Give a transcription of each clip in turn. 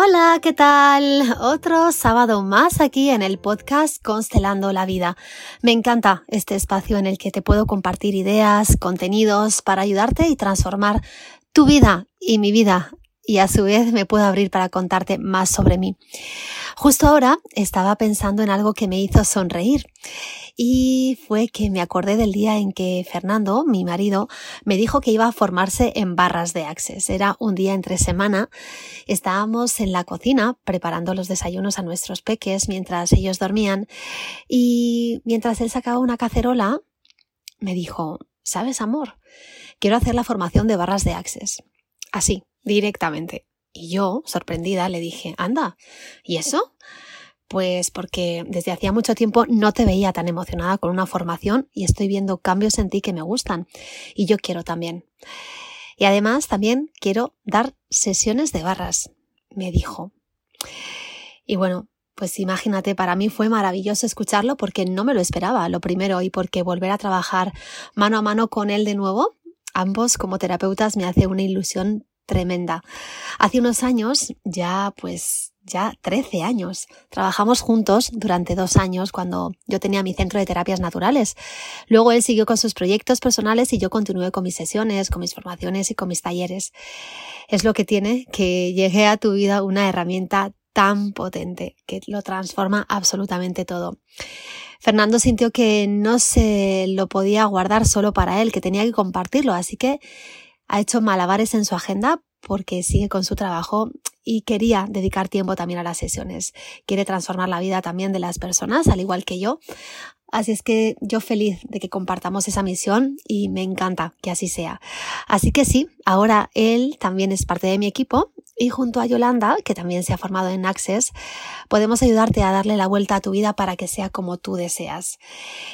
Hola, ¿qué tal? Otro sábado más aquí en el podcast Constelando la Vida. Me encanta este espacio en el que te puedo compartir ideas, contenidos para ayudarte y transformar tu vida y mi vida y a su vez me puedo abrir para contarte más sobre mí. Justo ahora estaba pensando en algo que me hizo sonreír y fue que me acordé del día en que Fernando, mi marido, me dijo que iba a formarse en barras de Access. Era un día entre semana. Estábamos en la cocina preparando los desayunos a nuestros peques mientras ellos dormían y mientras él sacaba una cacerola, me dijo, ¿sabes, amor? Quiero hacer la formación de barras de Access. Así, directamente. Y yo, sorprendida, le dije, anda, ¿y eso? Pues porque desde hacía mucho tiempo no te veía tan emocionada con una formación y estoy viendo cambios en ti que me gustan. Y yo quiero también. Y además también quiero dar sesiones de barras, me dijo. Y bueno, pues imagínate, para mí fue maravilloso escucharlo porque no me lo esperaba, lo primero, y porque volver a trabajar mano a mano con él de nuevo, ambos como terapeutas me hace una ilusión tremenda. Hace unos años, ya pues ya 13 años, trabajamos juntos durante dos años cuando yo tenía mi centro de terapias naturales. Luego él siguió con sus proyectos personales y yo continué con mis sesiones, con mis formaciones y con mis talleres. Es lo que tiene que llegue a tu vida una herramienta tan potente que lo transforma absolutamente todo. Fernando sintió que no se lo podía guardar solo para él, que tenía que compartirlo, así que ha hecho malabares en su agenda porque sigue con su trabajo y quería dedicar tiempo también a las sesiones. Quiere transformar la vida también de las personas, al igual que yo. Así es que yo feliz de que compartamos esa misión y me encanta que así sea. Así que sí, ahora él también es parte de mi equipo y junto a Yolanda, que también se ha formado en Access, podemos ayudarte a darle la vuelta a tu vida para que sea como tú deseas.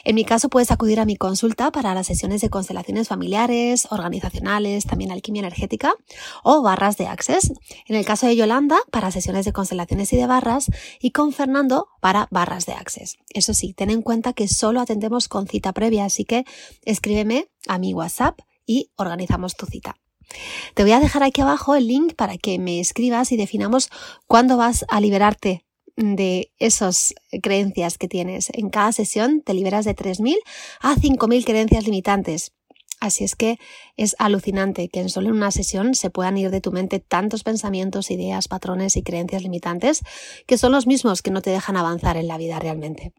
En mi caso puedes acudir a mi consulta para las sesiones de constelaciones familiares, organizacionales, también alquimia energética o barras de Access. En el caso de Yolanda, para sesiones de constelaciones y de barras y con Fernando para barras de Access. Eso sí, ten en cuenta que solo atendemos con cita previa, así que escríbeme a mi WhatsApp y organizamos tu cita. Te voy a dejar aquí abajo el link para que me escribas y definamos cuándo vas a liberarte de esas creencias que tienes. En cada sesión te liberas de 3.000 a 5.000 creencias limitantes. Así es que es alucinante que en solo una sesión se puedan ir de tu mente tantos pensamientos, ideas, patrones y creencias limitantes que son los mismos que no te dejan avanzar en la vida realmente.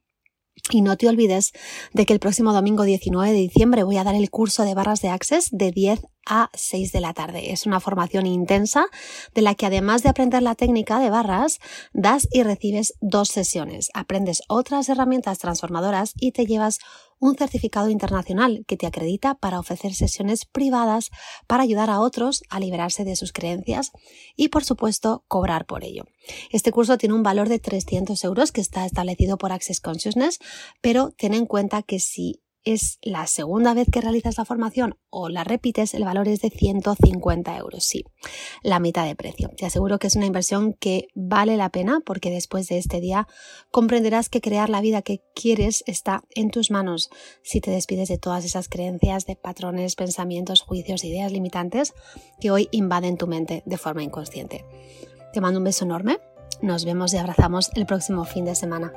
Y no te olvides de que el próximo domingo 19 de diciembre voy a dar el curso de barras de Access de 10 a 6 de la tarde. Es una formación intensa de la que además de aprender la técnica de barras, das y recibes dos sesiones. Aprendes otras herramientas transformadoras y te llevas un certificado internacional que te acredita para ofrecer sesiones privadas para ayudar a otros a liberarse de sus creencias y, por supuesto, cobrar por ello. Este curso tiene un valor de 300 euros que está establecido por Access Consciousness, pero ten en cuenta que si es la segunda vez que realizas la formación o la repites, el valor es de 150 euros. Sí, la mitad de precio. Te aseguro que es una inversión que vale la pena porque después de este día comprenderás que crear la vida que quieres está en tus manos si te despides de todas esas creencias, de patrones, pensamientos, juicios, ideas limitantes que hoy invaden tu mente de forma inconsciente. Te mando un beso enorme. Nos vemos y abrazamos el próximo fin de semana.